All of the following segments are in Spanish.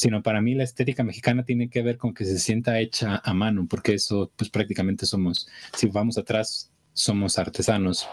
sino para mí la estética mexicana tiene que ver con que se sienta hecha a mano, porque eso pues prácticamente somos, si vamos atrás, somos artesanos.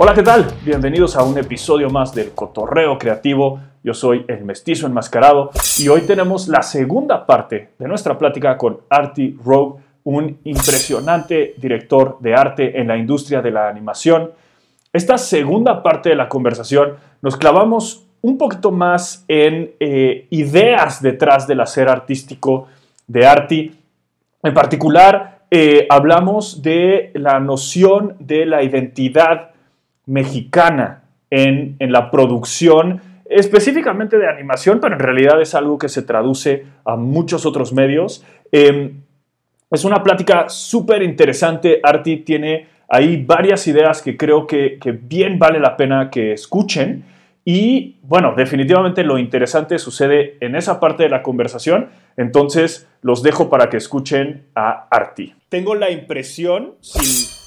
Hola, ¿qué tal? Bienvenidos a un episodio más del Cotorreo Creativo. Yo soy el mestizo enmascarado y hoy tenemos la segunda parte de nuestra plática con Artie Rogue, un impresionante director de arte en la industria de la animación. Esta segunda parte de la conversación nos clavamos un poquito más en eh, ideas detrás del hacer artístico de Artie. En particular, eh, hablamos de la noción de la identidad mexicana en, la producción, específicamente de animación, pero en realidad es algo que se traduce a muchos otros medios. Em, es una plática súper interesante. Arti tiene ahí varias ideas que creo que, que, bien vale la pena que escuchen. Y bueno, definitivamente lo interesante sucede en esa parte de la conversación. Entonces los dejo para que escuchen a Arti. Tengo la impresión, sin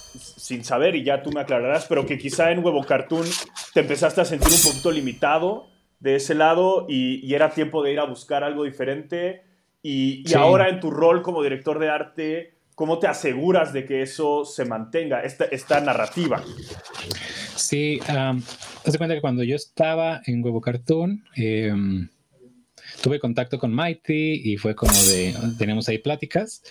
sin saber, y ya tú me aclararás, pero que quizá en Huevo Cartoon te empezaste a sentir un poquito limitado de ese lado y, era tiempo de ir a buscar algo diferente. Y, ahora en tu rol como director de arte, ¿cómo te aseguras de que eso se mantenga, esta, esta narrativa? Sí, um, te cuenta que cuando yo estaba en Huevo Cartoon, em, tuve contacto con Mighty y fue como de, tenemos ahí pláticas.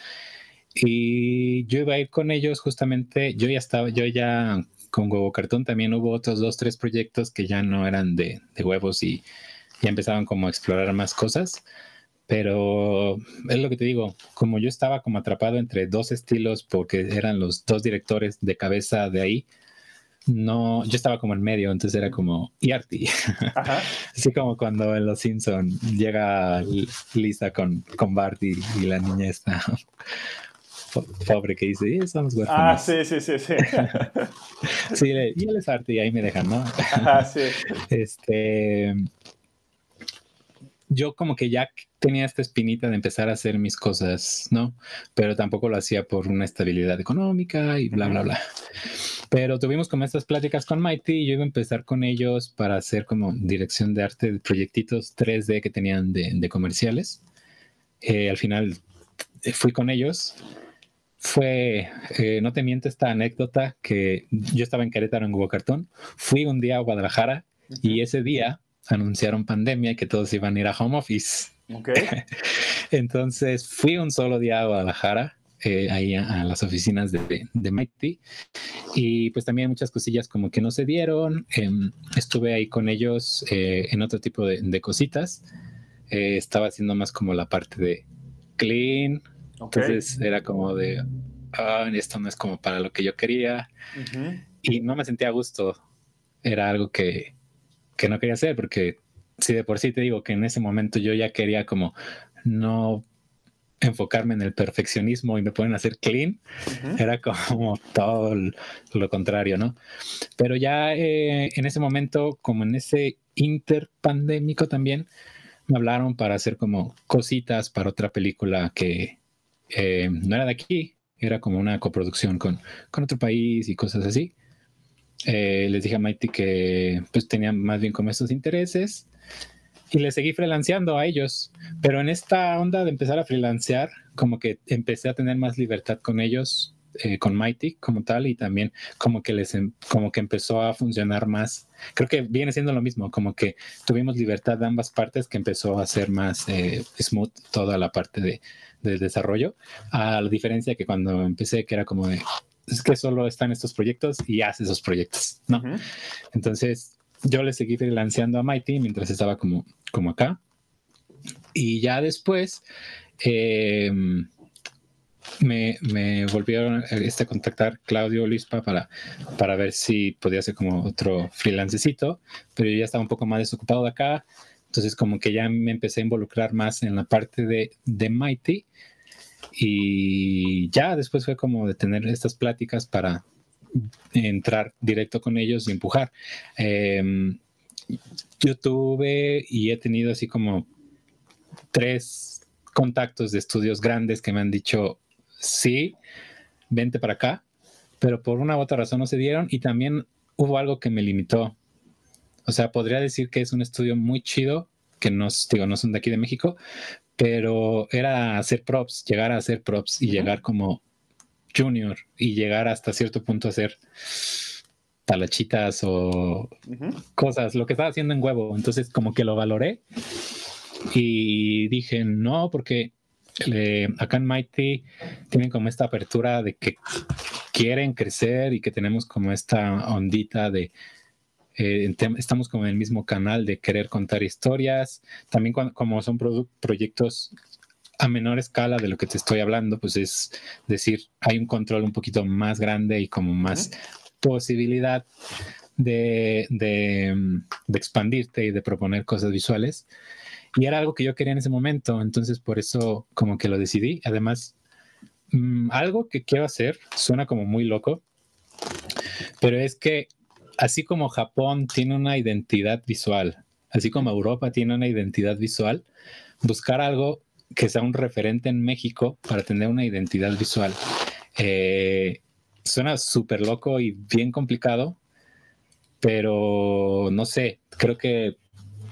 Y yo iba a ir con ellos justamente, yo ya estaba, yo ya con Huevo Cartón también hubo otros dos, tres proyectos que ya no eran de, huevos y ya empezaban como a explorar más cosas. Pero es lo que te digo, como yo estaba como atrapado entre dos estilos porque eran los dos directores de cabeza de ahí, no, yo estaba como en medio, entonces era como y Así como cuando en Los Simpson llega Lisa con, con Bart y, y la niña está pobre que dice, estamos Ah, sí, sí, sí, sí. sí, y él es arte y ahí me dejan, ¿no? Ajá, sí. Este, yo como que ya tenía esta espinita de empezar a hacer mis cosas, ¿no? Pero tampoco lo hacía por una estabilidad económica y bla, bla, bla. Pero tuvimos como estas pláticas con Mighty y yo iba a empezar con ellos para hacer como dirección de arte de proyectitos 3D que tenían de, comerciales. Eh, al final eh, fui con ellos fue, eh, no te miento esta anécdota, que yo estaba en Querétaro en Hugo Cartón, fui un día a Guadalajara y ese día anunciaron pandemia y que todos iban a ir a home office. Entonces fui un solo día a Guadalajara, eh, ahí a, las oficinas de, de, Mighty, y pues también muchas cosillas como que no se dieron. Em, estuve ahí con ellos eh, en otro tipo de, cositas. estaba haciendo más como la parte de clean, entonces era como de, ah, esto no es como para lo que yo quería. Y no me sentía a gusto. Era algo que, que no quería hacer porque si de por sí te digo que en ese momento yo ya quería como no enfocarme en el perfeccionismo y me pueden hacer clean, era como todo lo contrario, ¿no? Pero ya eh, en ese momento, como en ese interpandémico también, me hablaron para hacer como cositas para otra película que, eh, no era de aquí, era como una coproducción con, con otro país y cosas así. Eh, les dije a Mighty que pues tenía más bien como estos intereses y le seguí freelanceando a ellos. Pero en esta onda de empezar a freelancear, como que empecé a tener más libertad con ellos, eh, con Mighty como tal, y también como que les em, como que empezó a funcionar más. Creo que viene siendo lo mismo, como que tuvimos libertad de ambas partes, que empezó a ser más smooth toda la parte de, del desarrollo, a la diferencia que cuando empecé, que era como de, es que solo están estos proyectos y hace esos proyectos, ¿no? Entonces, yo le seguí freelanceando a Mighty mientras estaba como, como acá. Y ya después, em, me, volvieron este, a contactar Claudio Lispa para, para ver si podía hacer como otro freelancecito, pero yo ya estaba un poco más desocupado de acá. Entonces como que ya me empecé a involucrar más en la parte de, de Mighty y ya después fue como de tener estas pláticas para entrar directo con ellos y empujar. Em, yo tuve y he tenido así como tres contactos de estudios grandes que me han dicho, sí, vente para acá, pero por una u otra razón no se dieron y también hubo algo que me limitó. O sea, podría decir que es un estudio muy chido, que no, digo, no son de aquí de México, pero era hacer props, llegar a hacer props y llegar como junior y llegar hasta cierto punto a hacer talachitas o cosas, lo que estaba haciendo en huevo. Entonces como que lo valoré y dije, no, porque acá en Mighty tienen como esta apertura de que quieren crecer y que tenemos como esta ondita de eh, estamos como en el mismo canal de querer contar historias. También como son proyectos a menor escala de lo que te estoy hablando, pues es decir, hay un control un poquito más grande y como más posibilidad de, de, de, expandirte y de proponer cosas visuales. Y era algo que yo quería en ese momento, entonces por eso como que lo decidí. Además, mm, algo que quiero hacer suena como muy loco, pero es que así como Japón tiene una identidad visual, así como Europa tiene una identidad visual, buscar algo que sea un referente en México para tener una identidad visual. Eh, suena súper loco y bien complicado, pero no sé, creo que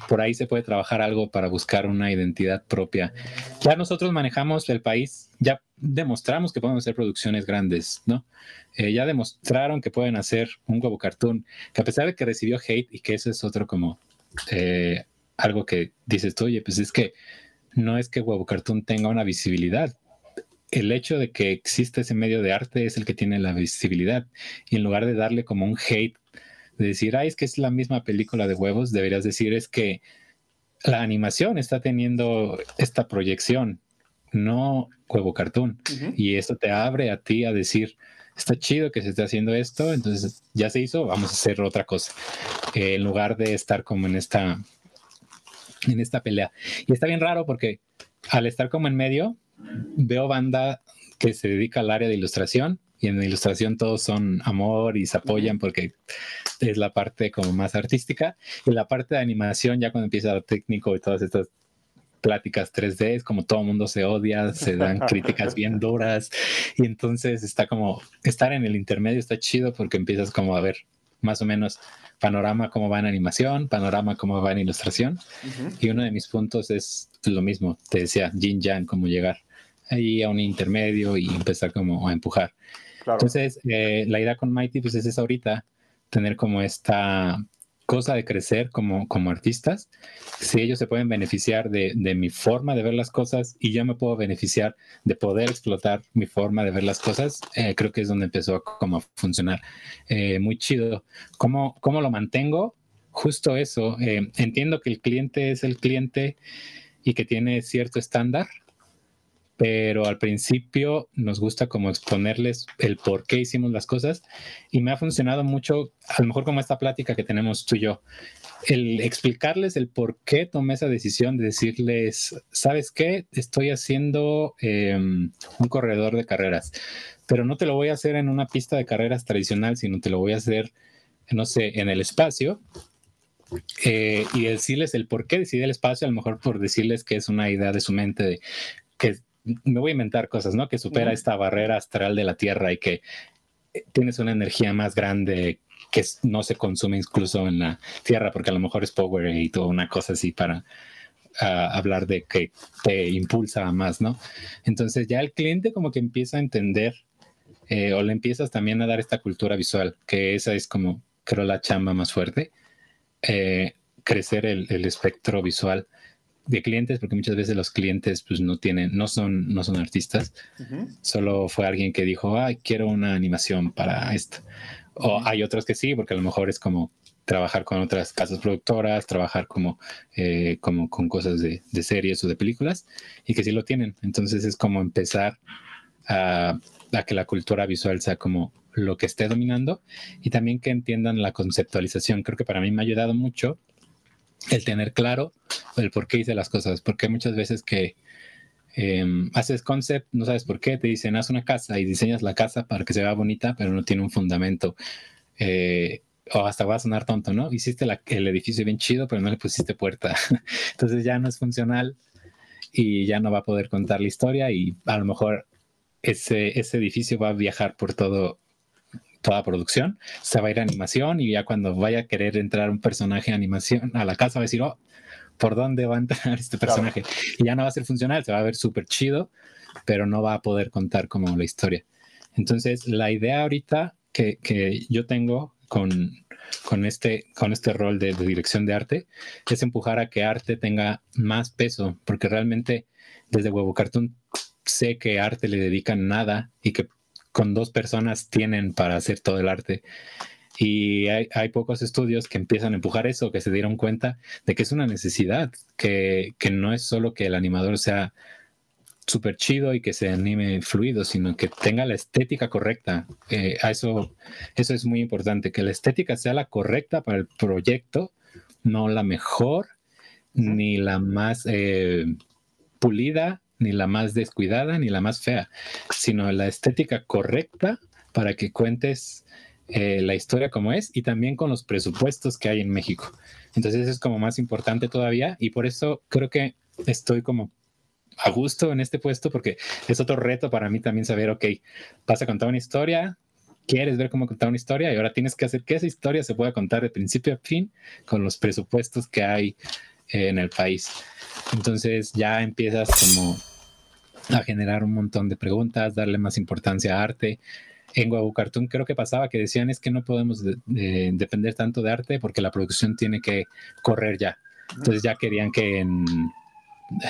por ahí se puede trabajar algo para buscar una identidad propia. Ya nosotros manejamos el país, ya demostramos que podemos hacer producciones grandes, ¿no? Eh, ya demostraron que pueden hacer un huevo cartoon, que a pesar de que recibió hate y que eso es otro como eh, algo que dices tú, oye, pues es que no es que huevo cartoon tenga una visibilidad. El hecho de que existe ese medio de arte es el que tiene la visibilidad. Y en lugar de darle como un hate de decir, ay, es que es la misma película de huevos, deberías decir es que la animación está teniendo esta proyección, no huevo cartoon. Y esto te abre a ti a decir, está chido que se esté haciendo esto, entonces ya se hizo, vamos a hacer otra cosa. Eh, en lugar de estar como en esta, en esta pelea. Y está bien raro porque al estar como en medio, veo banda que se dedica al área de ilustración y en la ilustración todos son amor y se apoyan porque es la parte como más artística. Y la parte de animación, ya cuando empieza lo técnico y todas estas pláticas 3D, es como todo el mundo se odia, se dan críticas bien duras. Y entonces está como, estar en el intermedio está chido porque empiezas como a ver más o menos panorama cómo va en animación, panorama cómo va en ilustración. Y uno de mis puntos es lo mismo, te decía, Jin Yang, cómo llegar ahí a un intermedio y empezar como a empujar. Entonces, eh, la idea con Mighty pues es esa ahorita, tener como esta cosa de crecer como, como artistas, si ellos se pueden beneficiar de, de, mi forma de ver las cosas y yo me puedo beneficiar de poder explotar mi forma de ver las cosas, eh, creo que es donde empezó a, como a funcionar. Eh, muy chido. ¿Cómo, ¿Cómo, lo mantengo? Justo eso. entiendo que el cliente es el cliente y que tiene cierto estándar, pero al principio nos gusta como exponerles el por qué hicimos las cosas y me ha funcionado mucho, a lo mejor como esta plática que tenemos tú y yo, el explicarles el por qué tomé esa decisión de decirles, ¿sabes qué? Estoy haciendo em, un corredor de carreras, pero no te lo voy a hacer en una pista de carreras tradicional, sino te lo voy a hacer, no sé, en el espacio. Eh, y decirles el por qué decidí el espacio, a lo mejor por decirles que es una idea de su mente de que me voy a inventar cosas, ¿no? Que supera esta barrera astral de la Tierra y que eh, tienes una energía más grande que no se consume incluso en la Tierra, porque a lo mejor es power y toda una cosa así para ah, hablar de que te impulsa más, ¿no? Entonces ya el cliente como que empieza a entender eh, o le empiezas también a dar esta cultura visual, que esa es como, creo, la chamba más fuerte, eh, crecer el, el espectro visual de clientes, porque muchas veces los clientes pues no tienen, no son, no son artistas, solo fue alguien que dijo, ay, quiero una animación para esto. O hay otros que sí, porque a lo mejor es como trabajar con otras casas productoras, trabajar como, eh, como con cosas de, de, series o de películas, y que sí lo tienen. Entonces es como empezar a, a que la cultura visual sea como lo que esté dominando y también que entiendan la conceptualización. Creo que para mí me ha ayudado mucho el tener claro el por qué hice las cosas, porque muchas veces que em, haces concept, no sabes por qué, te dicen haz una casa y diseñas la casa para que se vea bonita, pero no tiene un fundamento. Eh, o hasta va a sonar tonto, ¿no? Hiciste el edificio bien chido, pero no le pusiste puerta. Entonces ya no es funcional. y ya no va a poder contar la historia y a lo mejor ese, ese edificio va a viajar por todo toda producción, se va a ir a animación y ya cuando vaya a querer entrar un personaje de animación a la casa va a decir, oh, ¿por dónde va a entrar este personaje? Y ya no va a ser funcional, se va a ver súper chido, pero no va a poder contar como la historia. Entonces, la idea ahorita que, que yo tengo con, con, este, con este rol de, de, dirección de arte es empujar a que arte tenga más peso, porque realmente desde Huevo Cartoon sé que arte le dedican nada y que con dos personas tienen para hacer todo el arte. Y hay, hay, pocos estudios que empiezan a empujar eso, que se dieron cuenta de que es una necesidad, que, que no es solo que el animador sea súper chido y que se anime fluido, sino que tenga la estética correcta. Eh, eso, eso es muy importante, que la estética sea la correcta para el proyecto, no la mejor, ni la más eh, pulida, ni la más descuidada, ni la más fea, sino la estética correcta para que cuentes eh, la historia como es y también con los presupuestos que hay en México. Entonces eso es como más importante todavía y por eso creo que estoy como a gusto en este puesto porque es otro reto para mí también saber, ok, vas a contar una historia, quieres ver cómo contar una historia y ahora tienes que hacer que esa historia se pueda contar de principio a fin con los presupuestos que hay en el país. Entonces ya empiezas como a generar un montón de preguntas, darle más importancia a arte. En Guabu Cartoon creo que pasaba que decían es que no podemos de, de, depender tanto de arte porque la producción tiene que correr ya. Entonces ya querían que en,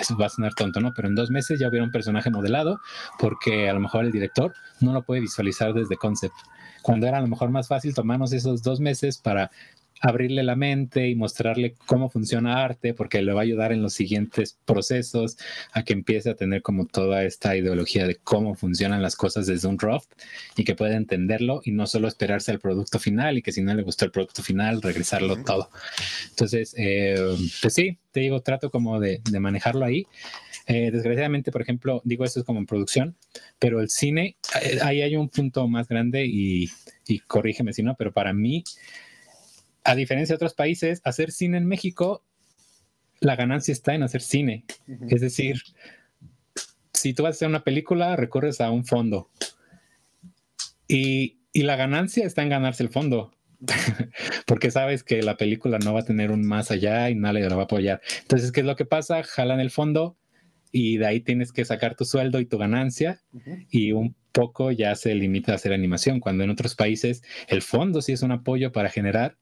eso va a sonar tonto, ¿no? Pero en dos meses ya hubiera un personaje modelado porque a lo mejor el director no lo puede visualizar desde concept. Cuando era a lo mejor más fácil tomarnos esos dos meses para abrirle la mente y mostrarle cómo funciona arte, porque le va a ayudar en los siguientes procesos a que empiece a tener como toda esta ideología de cómo funcionan las cosas desde un draft y que pueda entenderlo y no solo esperarse al producto final y que si no le gustó el producto final, regresarlo uh -huh. todo. Entonces, eh, pues sí, te digo, trato como de, de manejarlo ahí. Eh, desgraciadamente, por ejemplo, digo esto es como en producción, pero el cine, eh, ahí hay un punto más grande y, y corrígeme si no, pero para mí a diferencia de otros países, hacer cine en México, la ganancia está en hacer cine. Uh -huh. Es decir, si tú vas a hacer una película, recurres a un fondo. Y, y la ganancia está en ganarse el fondo. Porque sabes que la película no va a tener un más allá y nadie la va a apoyar. Entonces, ¿qué es lo que pasa? Jalan el fondo y de ahí tienes que sacar tu sueldo y tu ganancia uh -huh. y un poco ya se limita a hacer animación, cuando en otros países el fondo sí es un apoyo para generar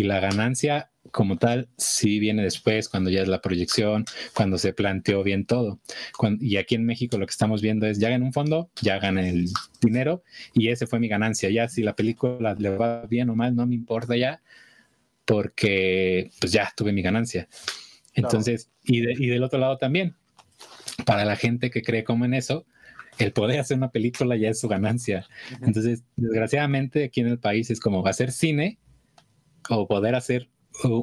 y la ganancia como tal sí viene después, cuando ya es la proyección, cuando se planteó bien todo. Cuando, y aquí en México lo que estamos viendo es, ya gané un fondo, ya gané el dinero y ese fue mi ganancia. Ya si la película le va bien o mal, no me importa ya, porque pues ya tuve mi ganancia. Entonces, no. y, de, y del otro lado también, para la gente que cree como en eso, el poder hacer una película ya es su ganancia. Entonces, desgraciadamente aquí en el país es como hacer cine o poder hacer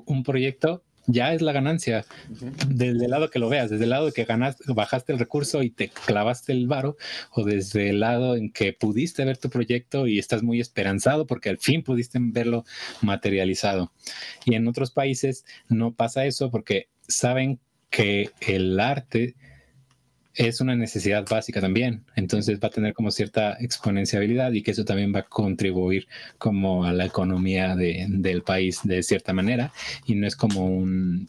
un proyecto ya es la ganancia desde el lado que lo veas, desde el lado que ganaste, bajaste el recurso y te clavaste el varo, o desde el lado en que pudiste ver tu proyecto y estás muy esperanzado porque al fin pudiste verlo materializado. Y en otros países no pasa eso porque saben que el arte es una necesidad básica también. Entonces va a tener como cierta exponenciabilidad y que eso también va a contribuir como a la economía de, del país de cierta manera. Y no es como un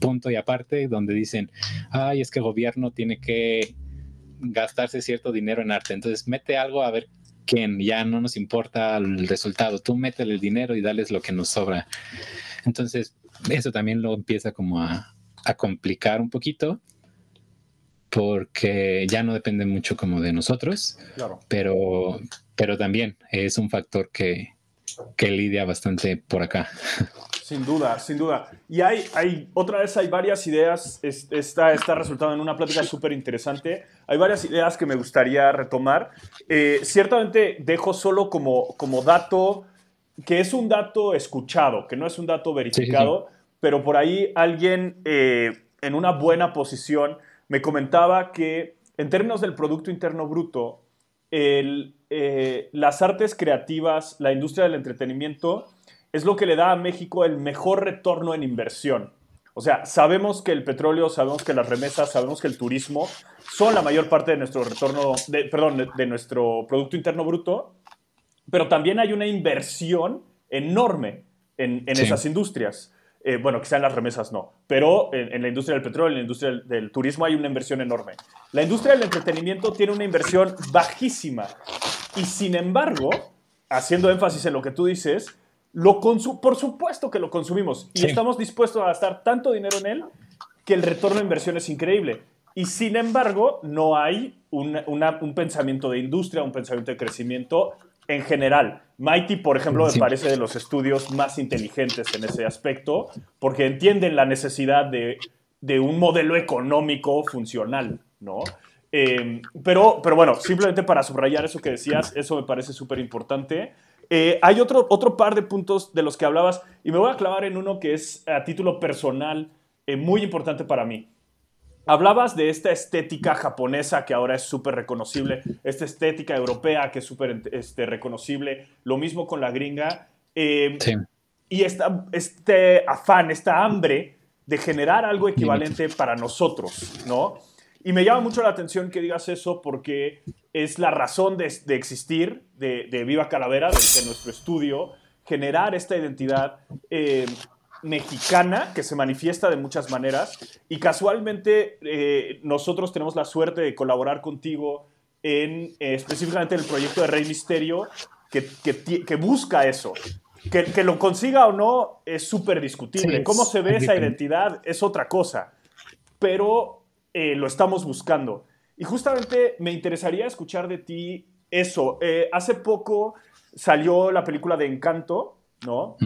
punto y aparte donde dicen, ay, es que el gobierno tiene que gastarse cierto dinero en arte. Entonces mete algo a ver quién, ya no nos importa el resultado. Tú métele el dinero y dales lo que nos sobra. Entonces eso también lo empieza como a, a complicar un poquito porque ya no depende mucho como de nosotros, claro. pero, pero también es un factor que, que lidia bastante por acá. Sin duda, sin duda. Y hay, hay otra vez hay varias ideas, está, está resultando en una plática súper interesante, hay varias ideas que me gustaría retomar. Eh, ciertamente dejo solo como, como dato, que es un dato escuchado, que no es un dato verificado, sí, sí, sí. pero por ahí alguien eh, en una buena posición me comentaba que en términos del Producto Interno Bruto, el, eh, las artes creativas, la industria del entretenimiento, es lo que le da a México el mejor retorno en inversión. O sea, sabemos que el petróleo, sabemos que las remesas, sabemos que el turismo son la mayor parte de nuestro retorno, de, perdón, de, nuestro Producto Interno Bruto, pero también hay una inversión enorme en, esas industrias. Eh, bueno, quizá en las remesas no, pero en, la industria del petróleo, en la industria del, turismo hay una inversión enorme. La industria del entretenimiento tiene una inversión bajísima y sin embargo, haciendo énfasis en lo que tú dices, lo por supuesto que lo consumimos y estamos dispuestos a gastar tanto dinero en él que el retorno de inversión es increíble. Y sin embargo, no hay un pensamiento de industria, un pensamiento de crecimiento en general. Mighty, por ejemplo, me parece de los estudios más inteligentes en ese aspecto, porque entienden la necesidad de, un modelo económico funcional, ¿no? Em, pero, pero bueno, simplemente para subrayar eso que decías, eso me parece súper importante. Eh, hay otro, otro par de puntos de los que hablabas y me voy a clavar en uno que es a título personal eh, muy importante para mí. Hablabas de esta estética japonesa que ahora es súper reconocible, esta estética europea que es súper este, reconocible, lo mismo con la gringa. Eh, y esta, este afán, esta hambre de generar algo equivalente para nosotros, ¿no? Y me llama mucho la atención que digas eso porque es la razón de, existir de, Viva Calavera, de, nuestro estudio, generar esta identidad. Eh, mexicana que se manifiesta de muchas maneras y casualmente eh, nosotros tenemos la suerte de colaborar contigo en eh, específicamente en el proyecto de Rey Misterio que, que, busca eso. Que, que, lo consiga o no es súper discutible. Cómo se ve esa identidad es otra cosa, pero eh, lo estamos buscando. Y justamente me interesaría escuchar de ti eso. hace poco salió la película de Encanto, ¿no?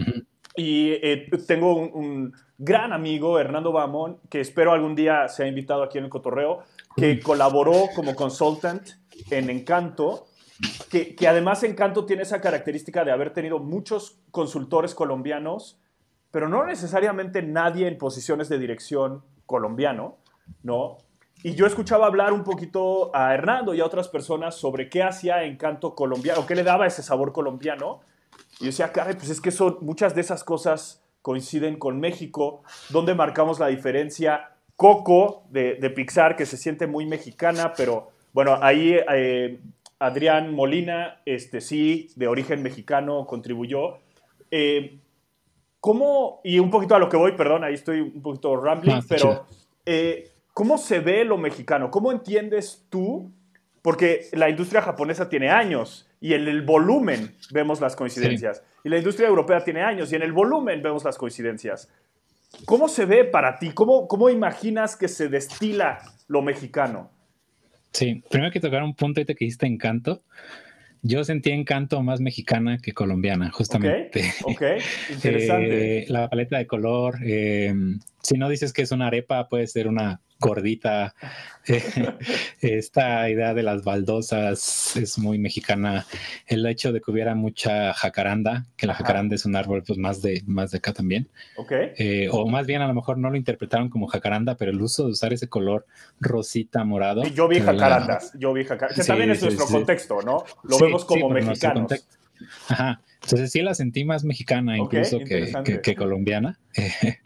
Y eh, tengo un, gran amigo, Hernando Bamón, que espero algún día sea invitado aquí en el Cotorreo, que colaboró como consultant en Encanto, que, que, además Encanto tiene esa característica de haber tenido muchos consultores colombianos, pero no necesariamente nadie en posiciones de dirección colombiano, ¿no? Y yo escuchaba hablar un poquito a Hernando y a otras personas sobre qué hacía Encanto colombiano, qué le daba ese sabor colombiano, y decía, caray, pues es que son, muchas de esas cosas coinciden con México, donde marcamos la diferencia. Coco de, Pixar, que se siente muy mexicana, pero bueno, ahí eh, Adrián Molina, este sí, de origen mexicano, contribuyó. Eh, ¿Cómo, y un poquito a lo que voy, perdón, ahí estoy un poquito rambling, pero eh, ¿cómo se ve lo mexicano? ¿Cómo entiendes tú? Porque la industria japonesa tiene años y en el volumen vemos las coincidencias. Y la industria europea tiene años y en el volumen vemos las coincidencias. ¿Cómo se ve para ti? ¿Cómo, cómo imaginas que se destila lo mexicano? Sí, primero que tocar un punto que dijiste encanto. Yo sentí encanto más mexicana que colombiana, justamente. Ok, okay. interesante. Eh, la paleta de color. Eh, si no dices que es una arepa, puede ser una gordita. Esta idea de las baldosas es muy mexicana. El hecho de que hubiera mucha jacaranda, que la jacaranda es un árbol pues más de, más de acá también. Okay. Eh, o más bien a lo mejor no lo interpretaron como jacaranda, pero el uso de usar ese color rosita morado. yo vi jacarandas, yo vi jacarandas. Que también es nuestro contexto, ¿no? Lo vemos como mexicanos. Ajá. Entonces sí la sentí más mexicana incluso que, colombiana.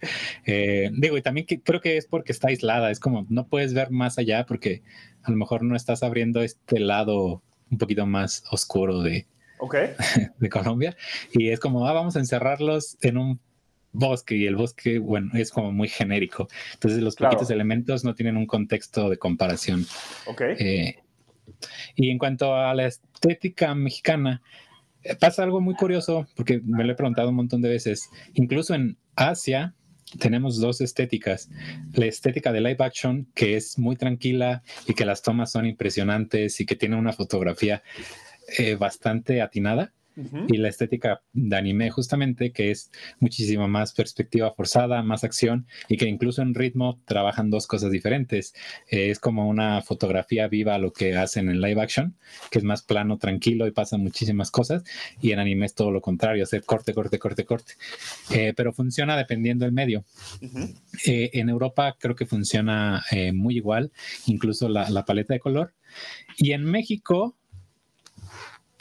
Eh, digo, y también creo que es porque está aislada, es como no puedes ver más allá porque a lo mejor no estás abriendo este lado un poquito más oscuro de, de Colombia. Y es como, ah, vamos a encerrarlos en un bosque y el bosque, bueno, es como muy genérico. Entonces los poquitos elementos no tienen un contexto de comparación. Eh, y en cuanto a la estética mexicana, pasa algo muy curioso, porque me lo he preguntado un montón de veces. Incluso en Asia tenemos dos estéticas. La estética de live action, que es muy tranquila y que las tomas son impresionantes y que tiene una fotografía eh, bastante atinada y la estética de anime justamente, que es muchísimo más perspectiva forzada, más acción y que incluso en ritmo trabajan dos cosas diferentes. Eh, es como una fotografía viva lo que hacen en live action, que es más plano, tranquilo y pasan muchísimas cosas y en anime es todo lo contrario, hacer corte, corte, corte, corte. Eh, pero funciona dependiendo del medio. Eh, en Europa creo que funciona muy igual, incluso la, la paleta de color. Y en México,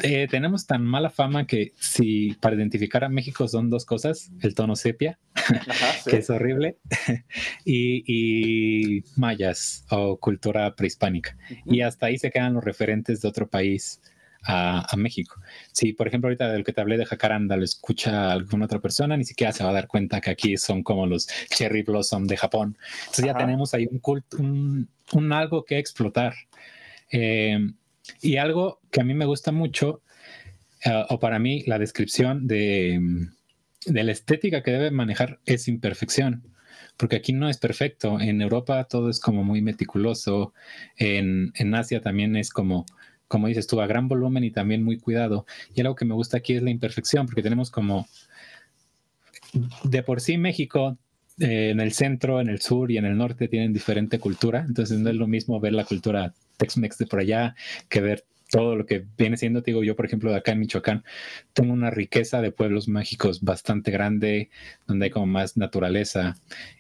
eh, tenemos tan mala fama que si para identificar a México son dos cosas, el tono sepia que es horrible, y, mayas o cultura prehispánica. Y hasta ahí se quedan los referentes de otro país a, México. Si, por ejemplo, ahorita del que te hablé de Jacaranda lo escucha alguna otra persona, ni siquiera se va a dar cuenta que aquí son como los cherry blossom de Japón. Entonces ya tenemos ahí un, culto, un, algo que explotar. Eh, y algo que a mí me gusta mucho, eh, o para mí la descripción de, de la estética que debe manejar es imperfección porque aquí no es perfecto. En Europa todo es como muy meticuloso, en, en Asia también es como como dices tú, a gran volumen y también muy cuidado. Y algo que me gusta aquí es la imperfección, porque tenemos como, de por sí México, eh, en el centro, en el sur y en el norte tienen diferente cultura, entonces no es lo mismo ver la cultura Tex-Mex de por allá que ver todo lo que viene siendo, te digo yo, por ejemplo, de acá en Michoacán, tengo una riqueza de pueblos mágicos bastante grande, donde hay como más naturaleza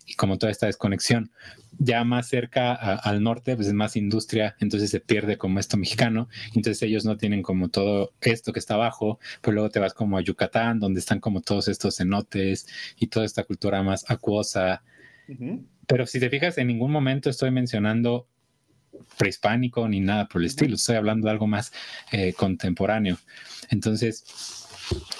y como toda esta desconexión. Ya más cerca al norte, pues es más industria, entonces se pierde como esto mexicano, entonces ellos no tienen como todo esto que está abajo, pero luego te vas como a Yucatán, donde están como todos estos cenotes y toda esta cultura más acuosa. Pero si te fijas, en ningún momento estoy mencionando prehispánico ni nada por el estilo, estoy hablando de algo más eh, contemporáneo. Entonces,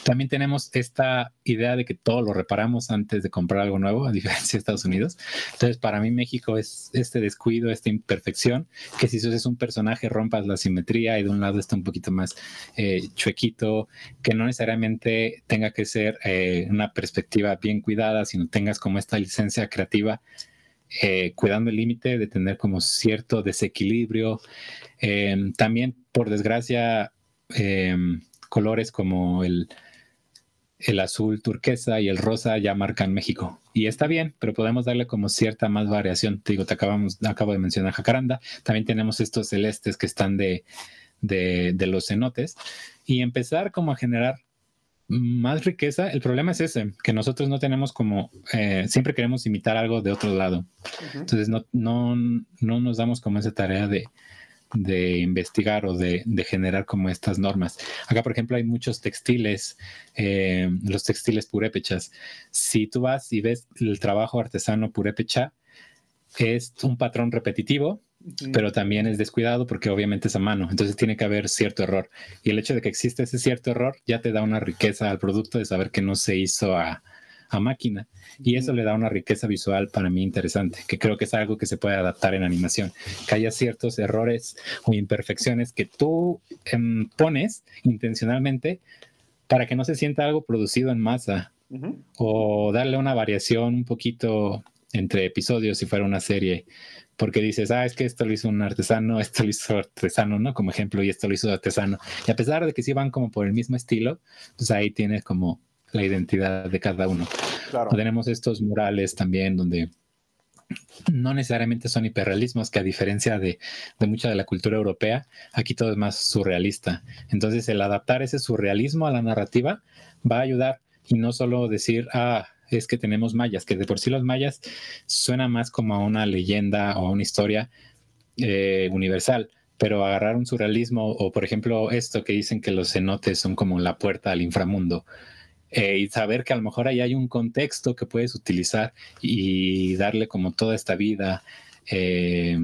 también tenemos esta idea de que todo lo reparamos antes de comprar algo nuevo, a diferencia de Estados Unidos. Entonces, para mí México es este descuido, esta imperfección, que si es un personaje rompas la simetría y de un lado está un poquito más eh, chuequito, que no necesariamente tenga que ser eh, una perspectiva bien cuidada, sino tengas como esta licencia creativa eh, cuidando el límite de tener como cierto desequilibrio. Em, también, por desgracia, em, colores como el, el azul turquesa y el rosa ya marcan México. Y está bien, pero podemos darle como cierta más variación. Te digo, te acabamos, acabo de mencionar jacaranda. También tenemos estos celestes que están de, de, de los cenotes. Y empezar como a generar más riqueza. El problema es ese, que nosotros no tenemos como, eh, siempre queremos imitar algo de otro lado. Entonces no, no, no, nos damos como esa tarea de, de investigar o de, de, generar como estas normas. Acá, por ejemplo, hay muchos textiles, eh, los textiles purépechas. Si tú vas y ves el trabajo artesano purépecha, es un patrón repetitivo pero también es descuidado porque obviamente es a mano, entonces tiene que haber cierto error. Y el hecho de que existe ese cierto error ya te da una riqueza al producto de saber que no se hizo a, máquina. Y eso le da una riqueza visual para mí interesante, que creo que es algo que se puede adaptar en animación, que haya ciertos errores o imperfecciones que tú em, pones intencionalmente para que no se sienta algo producido en masa o darle una variación un poquito entre episodios si fuera una serie porque dices, ah, es que esto lo hizo un artesano, esto lo hizo artesano, ¿no? Como ejemplo, y esto lo hizo artesano. Y a pesar de que sí van como por el mismo estilo, pues ahí tienes como la identidad de cada uno. Claro. tenemos estos murales también donde no necesariamente son hiperrealismos, que a diferencia de, de, mucha de la cultura europea, aquí todo es más surrealista. Entonces, el adaptar ese surrealismo a la narrativa va a ayudar y no solo decir, ah, es que tenemos mayas, que de por sí los mayas suena más como a una leyenda o a una historia eh, universal, pero agarrar un surrealismo o por ejemplo esto que dicen que los cenotes son como la puerta al inframundo. Eh, y saber que a lo mejor ahí hay un contexto que puedes utilizar y darle como toda esta vida eh,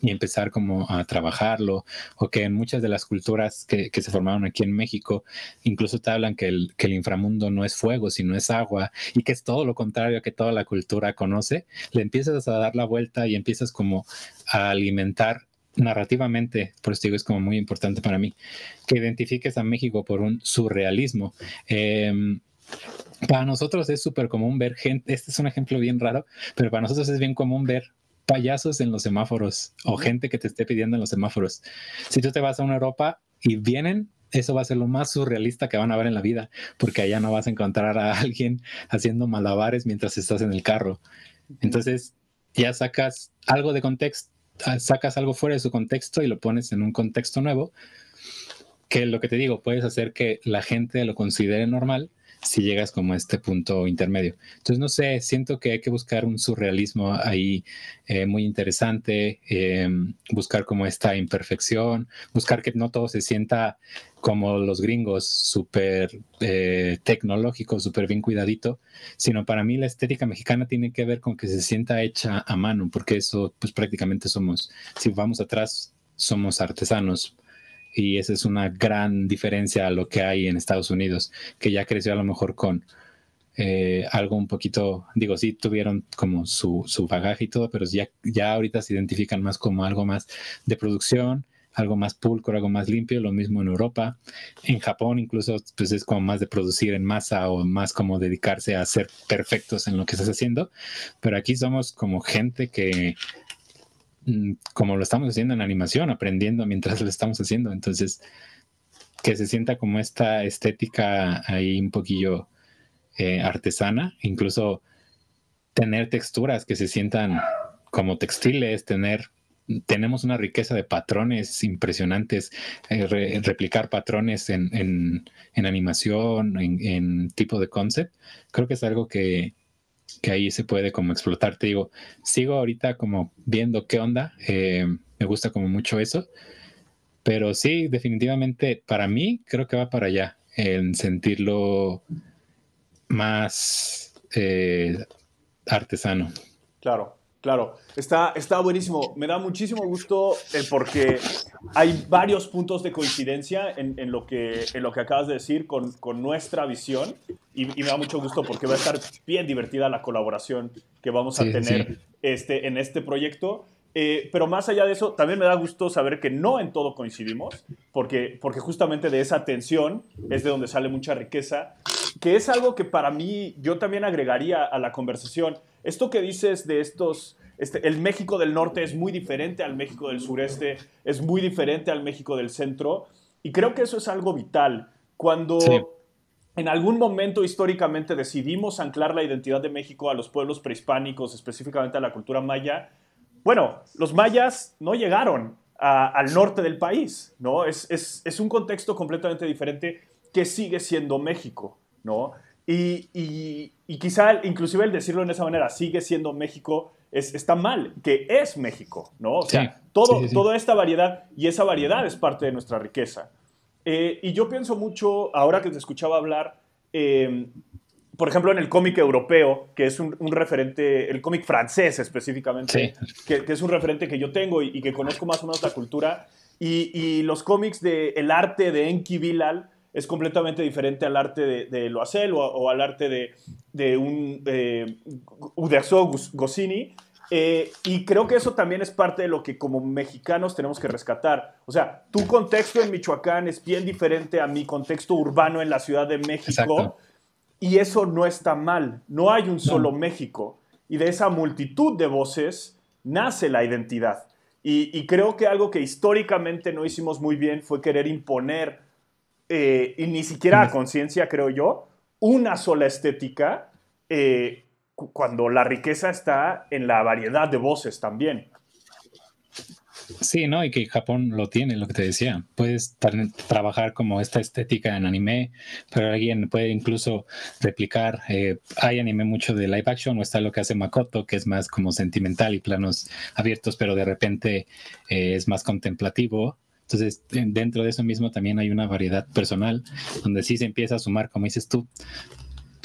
y empezar como a trabajarlo, o que en muchas de las culturas que, se formaron aquí en México, incluso te hablan que el, que el inframundo no es fuego, sino es agua, y que es todo lo contrario a que toda la cultura conoce, le empiezas a dar la vuelta y empiezas como a alimentar narrativamente, por eso digo, es como muy importante para mí, que identifiques a México por un surrealismo. Em, para nosotros es súper común ver gente, este es un ejemplo bien raro, pero para nosotros es bien común ver payasos en los semáforos o gente que te esté pidiendo en los semáforos. Si tú te vas a una Europa y vienen, eso va a ser lo más surrealista que van a ver en la vida, porque allá no vas a encontrar a alguien haciendo malabares mientras estás en el carro. Entonces, ya sacas algo de contexto, ah, sacas algo fuera de su contexto y lo pones en un contexto nuevo, que lo que te digo, puedes hacer que la gente lo considere normal si llegas como a este punto intermedio. Entonces, no sé, siento que hay que buscar un surrealismo ahí eh, muy interesante, em, buscar como esta imperfección, buscar que no todo se sienta como los gringos, súper eh, tecnológico, súper bien cuidadito, sino para mí la estética mexicana tiene que ver con que se sienta hecha a mano, porque eso pues prácticamente somos, si vamos atrás, somos artesanos y esa es una gran diferencia a lo que hay en Estados Unidos, que ya creció a lo mejor con eh, algo un poquito, digo, sí tuvieron como su, su, bagaje y todo, pero ya, ya ahorita se identifican más como algo más de producción, algo más pulcro, algo más limpio, lo mismo en Europa. En Japón incluso pues es como más de producir en masa o más como dedicarse a ser perfectos en lo que estás haciendo, pero aquí somos como gente que como lo estamos haciendo en animación, aprendiendo mientras lo estamos haciendo. Entonces, que se sienta como esta estética ahí un poquillo eh, artesana, incluso tener texturas que se sientan como textiles, tener tenemos una riqueza de patrones impresionantes, eh, replicar patrones en, animación, en, en, tipo de concept, creo que es algo que, que ahí se puede como explotar. Te digo, sigo ahorita como viendo qué onda, eh, me gusta como mucho eso, pero sí, definitivamente para mí creo que va para allá, en sentirlo más eh, artesano. Claro. Claro, está, está buenísimo. Me da muchísimo gusto eh, porque hay varios puntos de coincidencia en, en, lo, que, en lo que acabas de decir con, con nuestra visión y, me da mucho gusto porque va a estar bien divertida la colaboración que vamos a tener Este, en este proyecto. Eh, pero más allá de eso, también me da gusto saber que no en todo coincidimos, porque, porque justamente de esa tensión es de donde sale mucha riqueza, que es algo que para mí yo también agregaría a la conversación. Esto que dices de estos, este, el México del norte es muy diferente al México del sureste, es muy diferente al México del centro, y creo que eso es algo vital. Cuando en algún momento históricamente decidimos anclar la identidad de México a los pueblos prehispánicos, específicamente a la cultura maya, bueno, los mayas no llegaron al norte del país, ¿no? Es, es, es, un contexto completamente diferente que sigue siendo México, ¿no? Y, quizá inclusive el decirlo de esa manera, sigue siendo México, es, está mal, que es México, ¿no? O sea, todo, toda esta variedad, y esa variedad es parte de nuestra riqueza. Eh, y yo pienso mucho, ahora que te escuchaba hablar, em, por ejemplo, en el cómic europeo, que es un, referente, el cómic francés específicamente, que, es un referente que yo tengo y, que conozco más o menos la cultura, y, los cómics del el arte de Enki Bilal, es completamente diferente al arte de, de Loisel o, al arte de, de un eh, Uderzo Goscinny. Eh, y creo que eso también es parte de lo que como mexicanos tenemos que rescatar. O sea, tu contexto en Michoacán es bien diferente a mi contexto urbano en la Ciudad de México. Y eso no está mal. No hay un solo México. Y de esa multitud de voces nace la identidad. Y, y, creo que algo que históricamente no hicimos muy bien fue querer imponer eh, y ni siquiera a conciencia, creo yo, una sola estética eh, cuando la riqueza está en la variedad de voces también. Sí, ¿no? Y que Japón lo tiene, lo que te decía. Puedes trabajar como esta estética en anime, pero alguien puede incluso replicar. Eh, hay anime mucho de live action, o está lo que hace Makoto, que es más como sentimental y planos abiertos, pero de repente es más contemplativo. Entonces, dentro de eso mismo también hay una variedad personal, donde sí se empieza a sumar, como dices tú,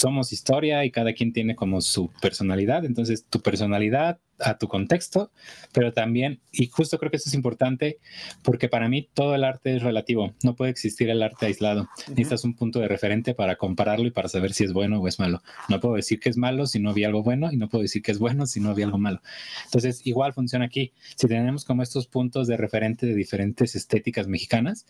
somos historia y cada quien tiene como su personalidad, entonces tu personalidad a tu contexto, pero también, y justo creo que eso es importante, porque para mí todo el arte es relativo, no puede existir el arte aislado, necesitas un punto de referente para compararlo y para saber si es bueno o es malo. No puedo decir que es malo si no vi algo bueno y no puedo decir que es bueno si no vi algo malo. Entonces, igual funciona aquí. Si tenemos como estos puntos de referente de diferentes estéticas mexicanas,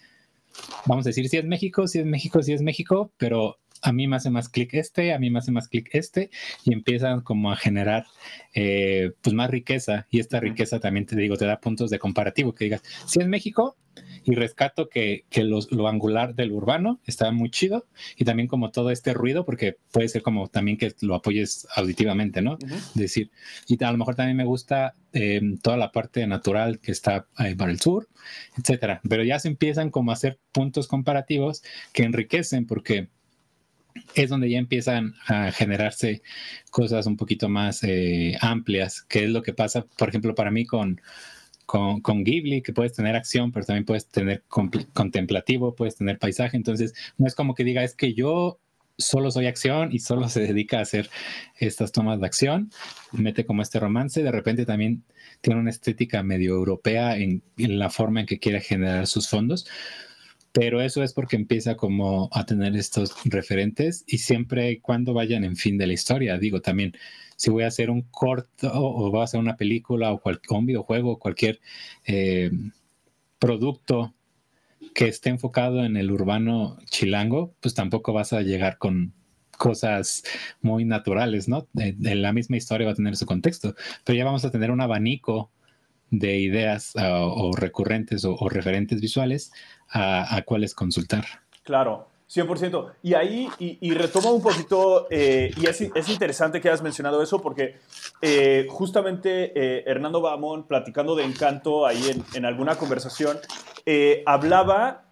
vamos a decir si es México, si es México, si es México, pero a mí me hace más clic este, a mí me hace más clic este, y empiezan como a generar eh, pues más riqueza, y esta riqueza también te digo, te da puntos de comparativo, que digas, si es México, y rescato que, que lo angular del urbano está muy chido, y también como todo este ruido, porque puede ser como también que lo apoyes auditivamente, ¿no? Decir, y a lo mejor también me gusta em, toda la parte natural que está ahí para el sur, etcétera, pero ya se empiezan como a hacer puntos comparativos que enriquecen, porque es donde ya empiezan a generarse cosas un poquito más eh, amplias, que es lo que pasa, por ejemplo, para mí con, con, con, Ghibli, que puedes tener acción, pero también puedes tener contemplativo, puedes tener paisaje, entonces no es como que diga, es que yo solo soy acción y solo se dedica a hacer estas tomas de acción, mete como este romance, de repente también tiene una estética medio europea en, en la forma en que quiere generar sus fondos, pero eso es porque empieza como a tener estos referentes y siempre y cuando vayan en fin de la historia, digo también, si voy a hacer un corto o voy a hacer una película o, un videojuego, cualquier eh, producto que esté enfocado en el urbano chilango, pues tampoco vas a llegar con cosas muy naturales, ¿no? En la misma historia va a tener su contexto, pero ya vamos a tener un abanico de ideas uh, o recurrentes o, referentes visuales a, cuáles consultar. Claro, 100%. Y ahí, y, y un poquito, eh, y es, es, interesante que hayas mencionado eso, porque eh, justamente eh, Hernando Bamón, platicando de Encanto ahí en, alguna conversación, hablaba,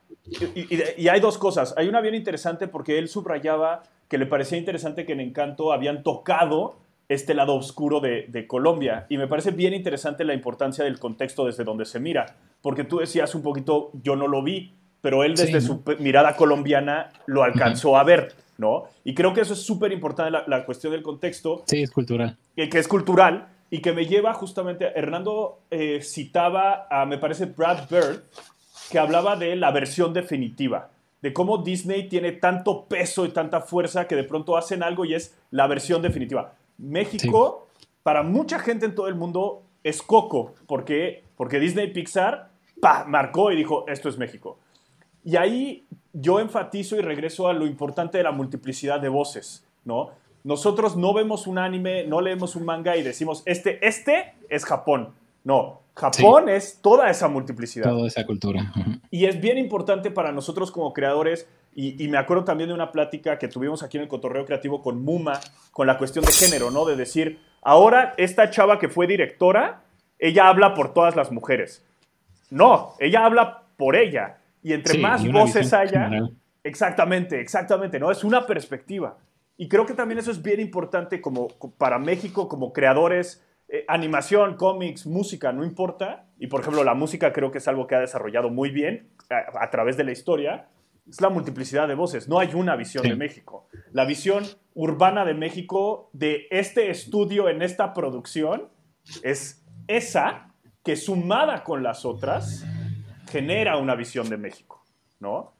y, y, hay dos cosas. Hay una bien interesante porque él subrayaba que le parecía interesante que en Encanto habían tocado este lado oscuro de, de, Colombia. Y me parece bien interesante la importancia del contexto desde donde se mira, porque tú decías un poquito, yo no lo vi, pero él desde sí. su mirada colombiana lo alcanzó uh -huh. a ver, ¿no? Y creo que eso es súper importante, la, la, cuestión del contexto. Sí, es cultural. Que, que es cultural y que me lleva justamente, Hernando eh, citaba a, me parece, Brad Bird, que hablaba de la versión definitiva, de cómo Disney tiene tanto peso y tanta fuerza que de pronto hacen algo y es la versión definitiva. México, sí. para mucha gente en todo el mundo, es Coco, porque, porque Disney Pixar marcó y dijo, esto es México. Y ahí yo enfatizo y regreso a lo importante de la multiplicidad de voces, ¿no? Nosotros no vemos un anime, no leemos un manga y decimos, este, este es Japón. No, Japón sí. es toda esa multiplicidad. Toda esa cultura. Y es bien importante para nosotros como creadores, y, y, me acuerdo también de una plática que tuvimos aquí en el Cotorreo Creativo con Muma, con la cuestión de género, ¿no? De decir, ahora esta chava que fue directora, ella habla por todas las mujeres. No, ella habla por ella. Y entre sí, más y voces haya, general. exactamente, exactamente, ¿no? Es una perspectiva. Y creo que también eso es bien importante como para México, como creadores, eh, animación, cómics, música, no importa. Y por ejemplo, la música creo que es algo que ha desarrollado muy bien a, a través de la historia. Es la multiplicidad de voces. No hay una visión sí. de México. La visión urbana de México de este estudio en esta producción es esa que sumada con las otras genera una visión de México, ¿no?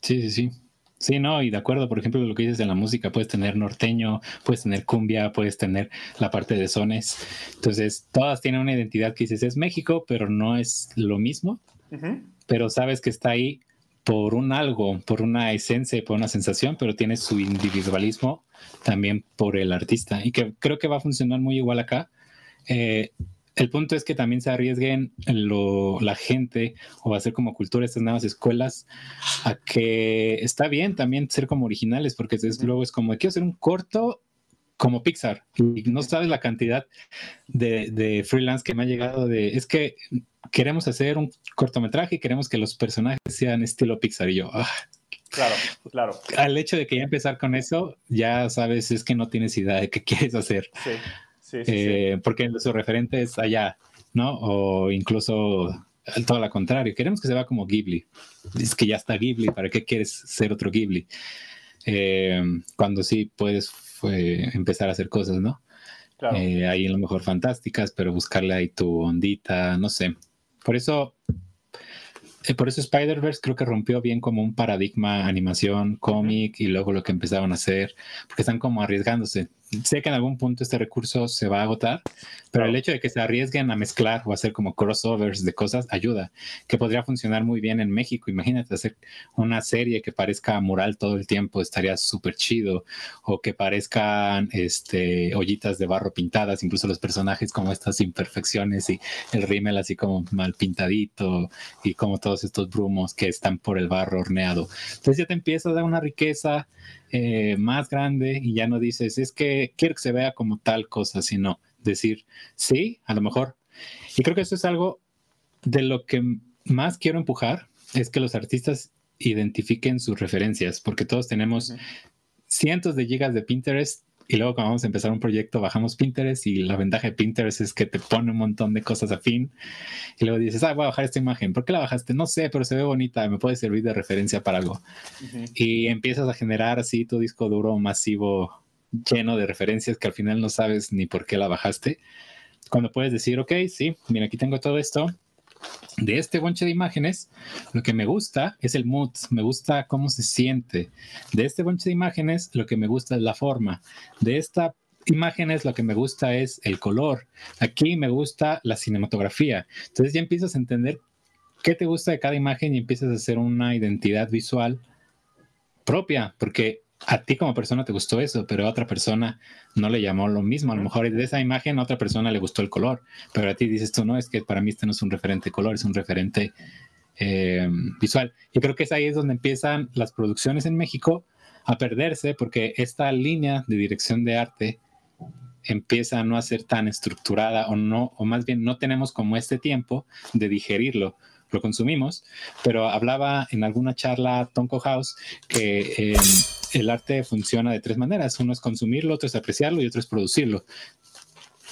Sí, sí, sí. Sí, no, y de acuerdo, por ejemplo, lo que dices de la música, puedes tener norteño, puedes tener cumbia, puedes tener la parte de sones. Entonces, todas tienen una identidad que dices, es México, pero no es lo mismo, uh -huh. pero sabes que está ahí por un algo, por una esencia, por una sensación, pero tiene su individualismo también por el artista y que creo que va a funcionar muy igual acá. Eh, el punto es que también se arriesguen lo, la gente o va a ser como cultura estas nuevas escuelas a que está bien también ser como originales porque es, luego es como quiero hacer un corto como Pixar y no sabes la cantidad de, de, freelance que me ha llegado de es que queremos hacer un cortometraje y queremos que los personajes sean estilo Pixar y yo ah, Claro, claro. Al hecho de que ya empezar con eso, ya sabes, es que no tienes idea de qué quieres hacer. Sí. Sí, sí, eh, sí. Porque su referente es allá, ¿no? O incluso todo lo contrario. Queremos que se vea como Ghibli. Es que ya está Ghibli, ¿para qué quieres ser otro Ghibli? Eh, cuando sí puedes empezar a hacer cosas, ¿no? Claro. Eh, ahí a lo mejor fantásticas, pero buscarle ahí tu ondita, no sé. Por eso eh, por eso Spider-Verse creo que rompió bien como un paradigma animación, cómic y luego lo que empezaron a hacer, porque están como arriesgándose. Sé que en algún punto este recurso se va a agotar, pero el hecho de que se arriesguen a mezclar o hacer como crossovers de cosas ayuda, que podría funcionar muy bien en México. Imagínate hacer una serie que parezca mural todo el tiempo, estaría súper chido, o que parezcan este, ollitas de barro pintadas, incluso los personajes como estas imperfecciones y el rímel así como mal pintadito y como todos estos brumos que están por el barro horneado. Entonces ya te empieza a dar una riqueza eh, más grande y ya no dices, es que quiero que se vea como tal cosa, sino decir, sí, a lo mejor. Y creo que eso es algo de lo que más quiero empujar, es que los artistas identifiquen sus referencias, porque todos tenemos, cientos de gigas de Pinterest y luego cuando vamos a empezar un proyecto bajamos Pinterest y la ventaja de Pinterest es que te pone un montón de cosas afín y luego dices, ah, voy a bajar esta imagen. ¿Por qué la bajaste? No sé, pero se ve bonita, me puede servir de referencia para algo. Y empiezas a generar así tu disco duro masivo lleno de referencias que al final no sabes ni por qué la bajaste. Cuando puedes decir, ok, sí, mira, aquí tengo todo esto, de este bonche de imágenes, lo que me gusta es el mood, me gusta cómo se siente. De este bonche de imágenes, lo que me gusta es la forma. De esta imágenes, lo que me gusta es el color. Aquí me gusta la cinematografía. Entonces ya empiezas a entender qué te gusta de cada imagen y empiezas a hacer una identidad visual propia, porque a ti como persona te gustó eso, pero a otra persona no le llamó lo mismo. A lo mejor de esa imagen a otra persona le gustó el color, pero a ti dices tú, no, es que para mí este no es un referente color, es un referente eh, visual. Y creo que es ahí es donde empiezan las producciones en México a perderse, porque esta línea de dirección de arte empieza a no ser tan estructurada o no, o más bien no tenemos como este tiempo de digerirlo lo consumimos, pero hablaba en alguna charla Tonko House que eh, el arte funciona de tres maneras. Uno es consumirlo, otro es apreciarlo y otro es producirlo.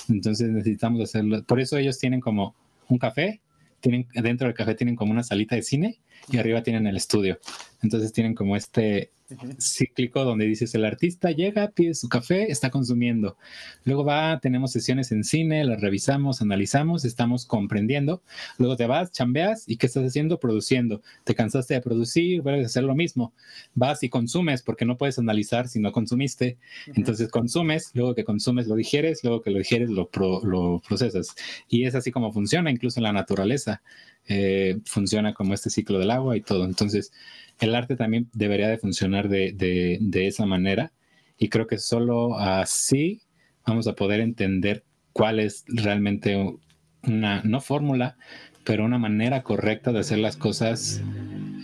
Entonces necesitamos hacerlo. Por eso ellos tienen como un café, tienen, dentro del café tienen como una salita de cine y arriba tienen el estudio. Entonces tienen como este cíclico donde dices el artista llega, pide su café, está consumiendo. Luego va, tenemos sesiones en cine, las revisamos, analizamos, estamos comprendiendo. Luego te vas, chambeas y ¿qué estás haciendo? Produciendo. Te cansaste de producir, vuelves a hacer lo mismo. Vas y consumes porque no puedes analizar si no consumiste. Entonces consumes, luego que consumes lo digieres, luego que lo digieres lo, lo procesas. Y es así como funciona incluso en la naturaleza. Eh, funciona como este ciclo del agua y todo. Entonces, el arte también debería de funcionar de, de, esa manera y creo que solo así vamos a poder entender cuál es realmente una, no fórmula, pero una manera correcta de hacer las cosas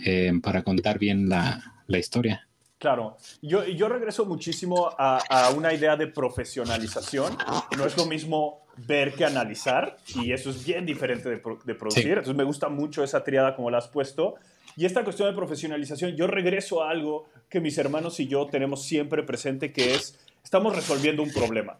eh, para contar bien la, la historia. Claro, yo, yo regreso muchísimo a, a, una idea de profesionalización. No es lo mismo ver que analizar y eso es bien diferente de, de producir. Entonces me gusta mucho esa triada como la has puesto. Y esta cuestión de profesionalización, yo regreso a algo que mis hermanos y yo tenemos siempre presente, que es, estamos resolviendo un problema.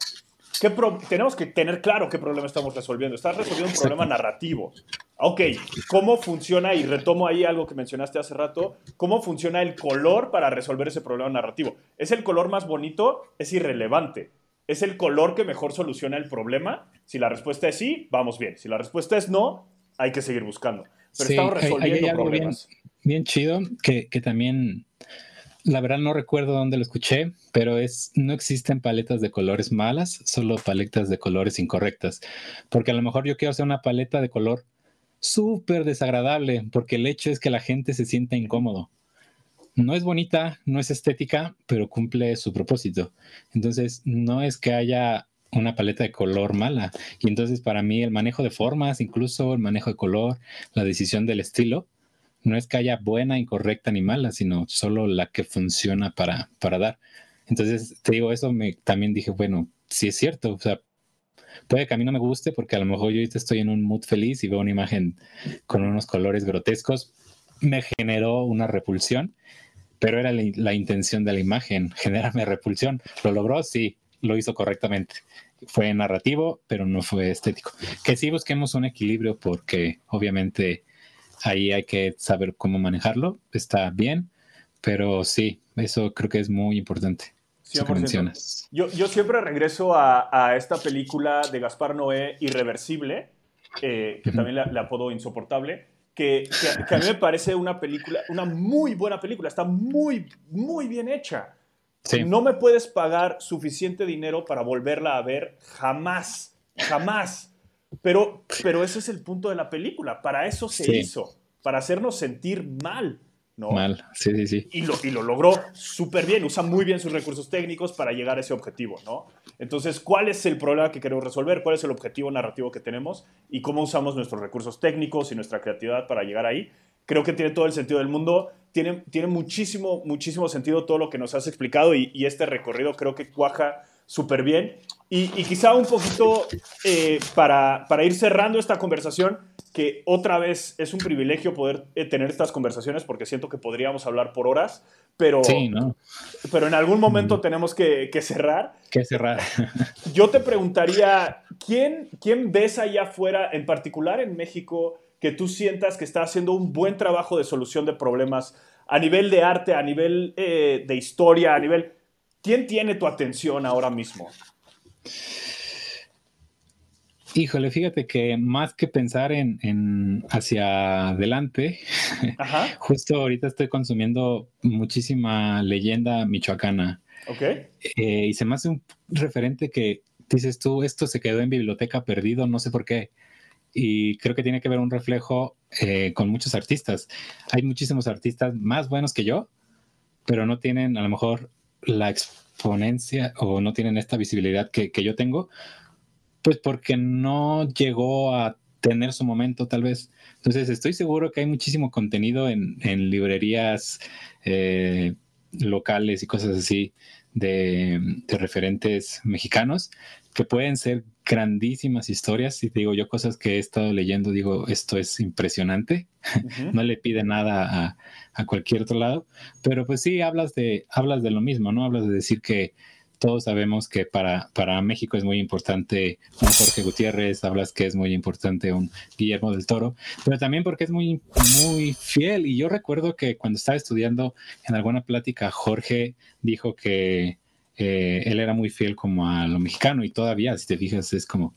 ¿Qué tenemos que tener claro qué problema estamos resolviendo. Estás resolviendo un problema narrativo. Ok, ¿cómo funciona, y retomo ahí algo que mencionaste hace rato, cómo funciona el color para resolver ese problema narrativo? ¿Es el color más bonito? Es irrelevante. ¿Es el color que mejor soluciona el problema? Si la respuesta es sí, vamos bien. Si la respuesta es no, hay que seguir buscando. Pero estamos resolviendo problemas bien chido que, que, también, la verdad no recuerdo dónde lo escuché, pero es, no existen paletas de colores malas, solo paletas de colores incorrectas. Porque a lo mejor yo quiero hacer una paleta de color súper desagradable, porque el hecho es que la gente se sienta incómodo. No es bonita, no es estética, pero cumple su propósito. Entonces, no es que haya una paleta de color mala. Y entonces para mí el manejo de formas, incluso el manejo de color, la decisión del estilo, no es que haya buena, incorrecta ni mala, sino solo la que funciona para, para dar. Entonces, te digo, eso me también dije, bueno, sí es cierto, o sea, puede que a mí no me guste porque a lo mejor yo estoy en un mood feliz y veo una imagen con unos colores grotescos, me generó una repulsión, pero era la, intención de la imagen, generarme repulsión. ¿Lo logró? Sí, lo hizo correctamente. Fue narrativo, pero no fue estético. Que sí busquemos un equilibrio porque obviamente ahí hay que saber cómo manejarlo, está bien, pero sí, eso creo que es muy importante. Yo, yo siempre regreso a, esta película de Gaspar Noé, Irreversible, eh, que también le, apodo Insoportable, que, que, a mí me parece una película, una muy buena película, está muy, muy bien hecha. No me puedes pagar suficiente dinero para volverla a ver jamás, jamás. Pero, pero ese es el punto de la película. Para eso se hizo. Para hacernos sentir mal. ¿no? Mal, sí, sí, sí. Y lo, y lo logró súper bien. Usa muy bien sus recursos técnicos para llegar a ese objetivo, ¿no? Entonces, ¿cuál es el problema que queremos resolver? ¿Cuál es el objetivo narrativo que tenemos? ¿Y cómo usamos nuestros recursos técnicos y nuestra creatividad para llegar ahí? Creo que tiene todo el sentido del mundo. Tiene, tiene muchísimo, muchísimo sentido todo lo que nos has explicado y, y este recorrido creo que cuaja súper bien. Y, quizá un poquito eh, para, para, ir cerrando esta conversación, que otra vez es un privilegio poder eh, tener estas conversaciones porque siento que podríamos hablar por horas, pero, pero en algún momento mm. tenemos que, cerrar. Que cerrar. Yo te preguntaría, ¿quién, ¿quién ves allá afuera, en particular en México, que tú sientas que está haciendo un buen trabajo de solución de problemas a nivel de arte, a nivel eh, de historia, a nivel... ¿Quién tiene tu atención ahora mismo? Híjole, fíjate que más que pensar en, hacia adelante, justo ahorita estoy consumiendo muchísima leyenda michoacana. Ok. Eh, y se me hace un referente que dices tú, esto se quedó en biblioteca perdido, no sé por qué. Y creo que tiene que ver un reflejo eh, con muchos artistas. Hay muchísimos artistas más buenos que yo, pero no tienen a lo mejor la exponencia o no tienen esta visibilidad que, que yo tengo pues porque no llegó a tener su momento tal vez. Entonces estoy seguro que hay muchísimo contenido en, librerías eh, locales y cosas así de, referentes mexicanos que pueden ser grandísimas historias. Y digo, yo cosas que he estado leyendo, digo, esto es impresionante. no le pide nada a, a, cualquier otro lado. Pero pues sí, hablas de, hablas de lo mismo, ¿no? Hablas de decir que todos sabemos que para, para México es muy importante un Jorge Gutiérrez, hablas que es muy importante un Guillermo del Toro, pero también porque es muy, muy fiel. Y yo recuerdo que cuando estaba estudiando en alguna plática, Jorge dijo que eh, él era muy fiel como a lo mexicano y todavía, si te fijas, es como...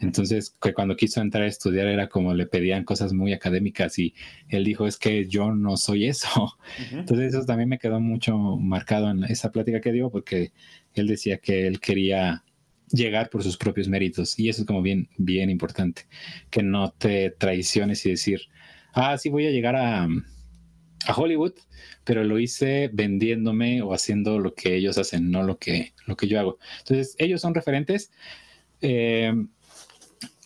Entonces, que cuando quiso entrar a estudiar era como le pedían cosas muy académicas y él dijo, es que yo no soy eso. Entonces, eso también me quedó mucho marcado en esa plática que dio porque él decía que él quería llegar por sus propios méritos y eso es como bien, bien importante, que no te traiciones y decir, ah, sí voy a llegar a, a Hollywood, pero lo hice vendiéndome o haciendo lo que ellos hacen, no lo que, lo que yo hago. Entonces, ellos son referentes. Eh,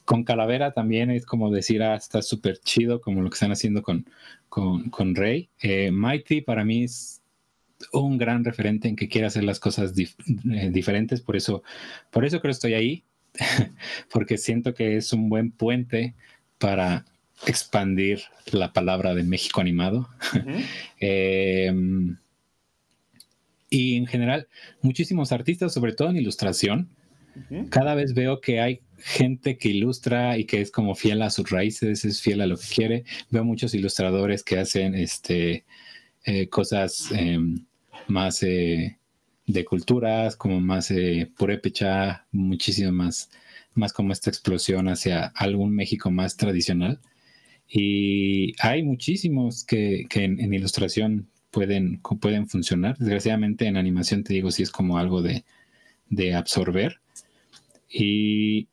con Calavera también es como decir, ah, está súper chido, como lo que están haciendo con, con, Rey. Eh, Mighty para mí es un gran referente en que quiere hacer las cosas eh, diferentes, por eso, por eso creo que estoy ahí, porque siento que es un buen puente para expandir la palabra de México animado. Em, y en general, muchísimos artistas, sobre todo en ilustración, cada vez veo que hay gente que ilustra y que es como fiel a sus raíces, es fiel a lo que quiere. Veo muchos ilustradores que hacen este, eh, cosas em, más eh, de culturas, como más eh, purépecha, muchísimo más, más como esta explosión hacia algún México más tradicional. Y hay muchísimos que, en, ilustración pueden, pueden funcionar. Desgraciadamente en animación te digo, si es como algo de, de absorber. Y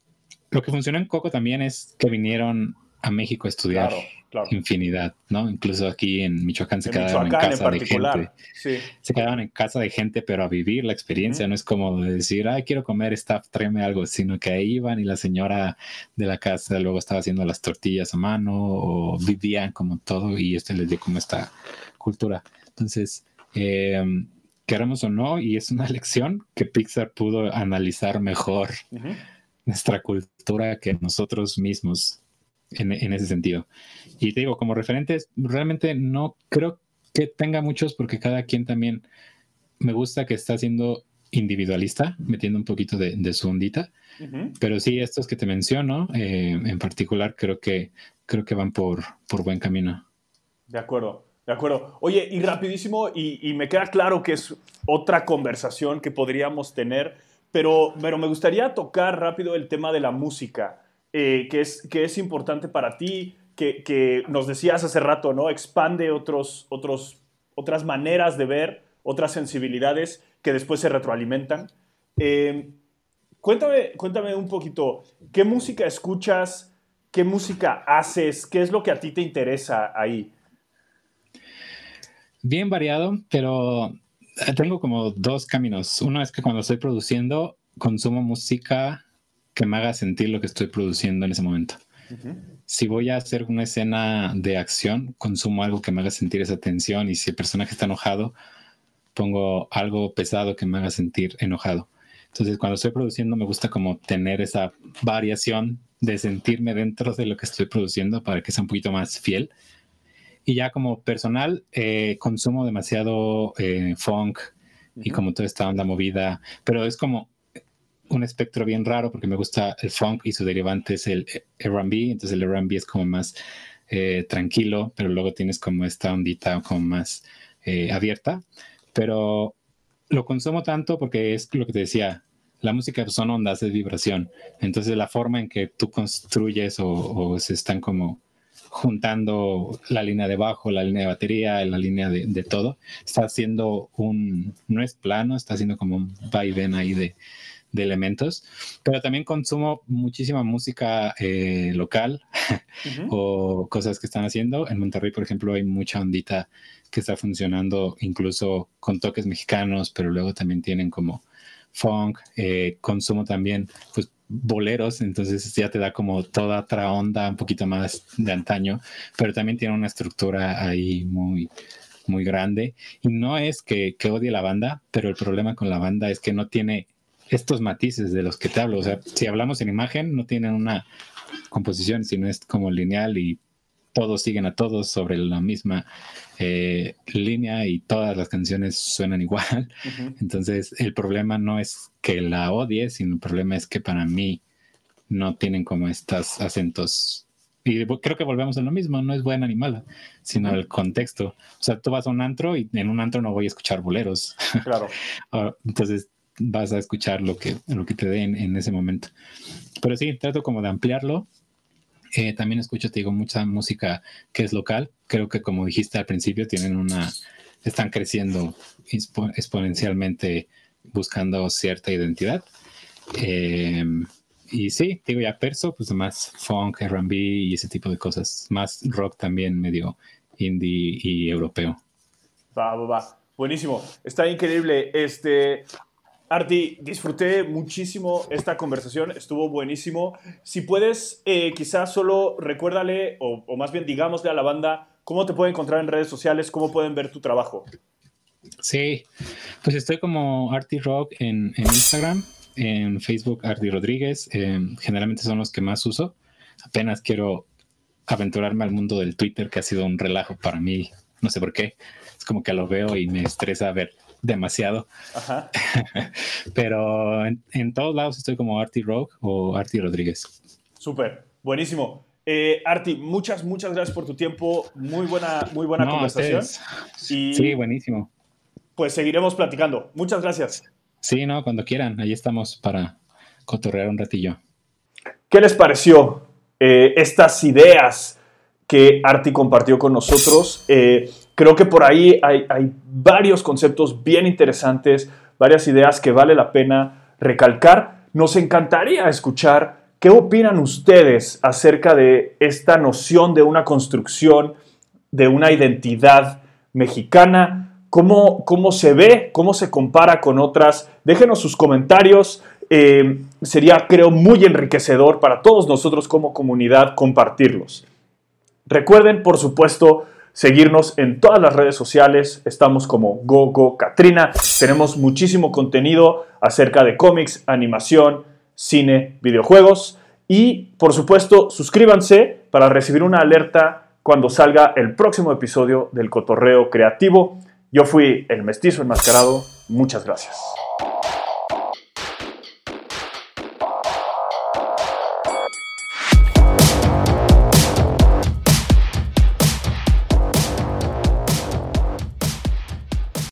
lo que funciona en Coco también es que vinieron a México a estudiar infinidad, ¿no? Incluso aquí en Michoacán se quedaban en casa de gente. Se quedaban en casa de gente, pero a vivir la experiencia. No es como decir, ay, quiero comer staff, tráeme algo, sino que ahí iban y la señora de la casa luego estaba haciendo las tortillas a mano o vivían como todo y este les dio como esta cultura. Entonces, eh, queramos o no, y es una lección que Pixar pudo analizar mejor nuestra cultura que nosotros mismos en, ese sentido. Y te digo, como referentes, realmente no creo que tenga muchos porque cada quien también me gusta que está siendo individualista, metiendo un poquito de, su ondita. Pero sí, estos que te menciono, eh, en particular, creo que, creo que van por, por buen camino. De acuerdo. De acuerdo. Oye, y rapidísimo, y, me queda claro que es otra conversación que podríamos tener, pero, pero me gustaría tocar rápido el tema de la música, eh, que, es, que es importante para ti, que, nos decías hace rato, ¿no? Expande otros, otros, otras maneras de ver, otras sensibilidades que después se retroalimentan. Eh, cuéntame, cuéntame un poquito, ¿qué música escuchas? ¿Qué música haces? ¿Qué es lo que a ti te interesa ahí? Bien variado, pero eh, tengo como dos caminos. Uno es que cuando estoy produciendo, consumo música que me haga sentir lo que estoy produciendo en ese momento. Si voy a hacer una escena de acción, consumo algo que me haga sentir esa tensión y si el personaje está enojado, pongo algo pesado que me haga sentir enojado. Entonces, cuando estoy produciendo, me gusta como tener esa variación de sentirme dentro de lo que estoy produciendo para que sea un poquito más fiel. Y ya como personal, eh, consumo demasiado eh, funk y como toda esta onda movida, pero es como un espectro bien raro porque me gusta el funk y su derivante es el R&B, entonces el R&B es como más eh, tranquilo, pero luego tienes como esta ondita como más abierta, pero lo consumo tanto porque es lo que te decía, la música son ondas, es vibración. Entonces la forma en que tú construyes o, se están como juntando la línea de bajo, la línea de batería, la línea de, todo, está haciendo un, no es plano, está haciendo como un vaivén ahí de, elementos, pero también consumo muchísima música eh, local o cosas que están haciendo. En Monterrey, por ejemplo, hay mucha ondita que está funcionando incluso con toques mexicanos, pero luego también tienen como funk, eh, consumo también, pues boleros, entonces ya te da como toda otra onda, un poquito más de antaño, pero también tiene una estructura ahí muy, muy grande. Y no es que, que odie la banda, pero el problema con la banda es que no tiene estos matices de los que te hablo. O sea, si hablamos en imagen, no tienen una composición, sino es como lineal y todos siguen a todos sobre la misma eh, línea y todas las canciones suenan igual. Entonces, el problema no es que la odie, sino el problema es que para mí no tienen como estos acentos. Y creo que volvemos a lo mismo, no es buena ni mala, sino el contexto. O sea, tú vas a un antro y en un antro no voy a escuchar boleros. Claro. Ah, entonces, vas a escuchar lo que, lo que te den en ese momento. Pero sí, trato como de ampliarlo eh, también escucho, te digo, mucha música que es local. Creo que como dijiste al principio, tienen una, están creciendo exponencialmente buscando cierta identidad. Eh, y sí, digo ya perso, pues más funk, RB y ese tipo de cosas. Más rock también medio indie y europeo. Va, va, va. Buenísimo. Está increíble. Este, Arti, disfruté muchísimo esta conversación, estuvo buenísimo. Si puedes, eh, quizás solo recuérdale, o, más bien digámosle a la banda, cómo te pueden encontrar en redes sociales, cómo pueden ver tu trabajo. Sí, pues estoy como Arti Rock en, Instagram, en Facebook Arti Rodríguez, em, generalmente son los que más uso. Apenas quiero aventurarme al mundo del Twitter, que ha sido un relajo para mí, no sé por qué. Es como que lo veo y me estresa ver demasiado. Pero en, todos lados estoy como Artie Rogue o Artie Rodríguez. Súper, buenísimo. Eh, Arti, muchas, muchas gracias por tu tiempo. Muy buena, muy buena conversación. sí, buenísimo. Pues seguiremos platicando. Muchas gracias. Sí, no, cuando quieran. Ahí estamos para cotorrear un ratillo. ¿Qué les pareció eh, estas ideas que Arti compartió con nosotros? Eh, creo que por ahí hay, varios conceptos bien interesantes, varias ideas que vale la pena recalcar. Nos encantaría escuchar qué opinan ustedes acerca de esta noción de una construcción, de una identidad mexicana, cómo, cómo se ve, cómo se compara con otras. Déjenos sus comentarios. Eh, sería, creo, muy enriquecedor para todos nosotros como comunidad compartirlos. Recuerden, por supuesto, seguirnos en todas las redes sociales. Estamos como GoGo Katrina. Tenemos muchísimo contenido acerca de cómics, animación, cine, videojuegos. Y por supuesto, suscríbanse para recibir una alerta cuando salga el próximo episodio del Cotorreo Creativo. Yo fui el mestizo enmascarado. Muchas gracias.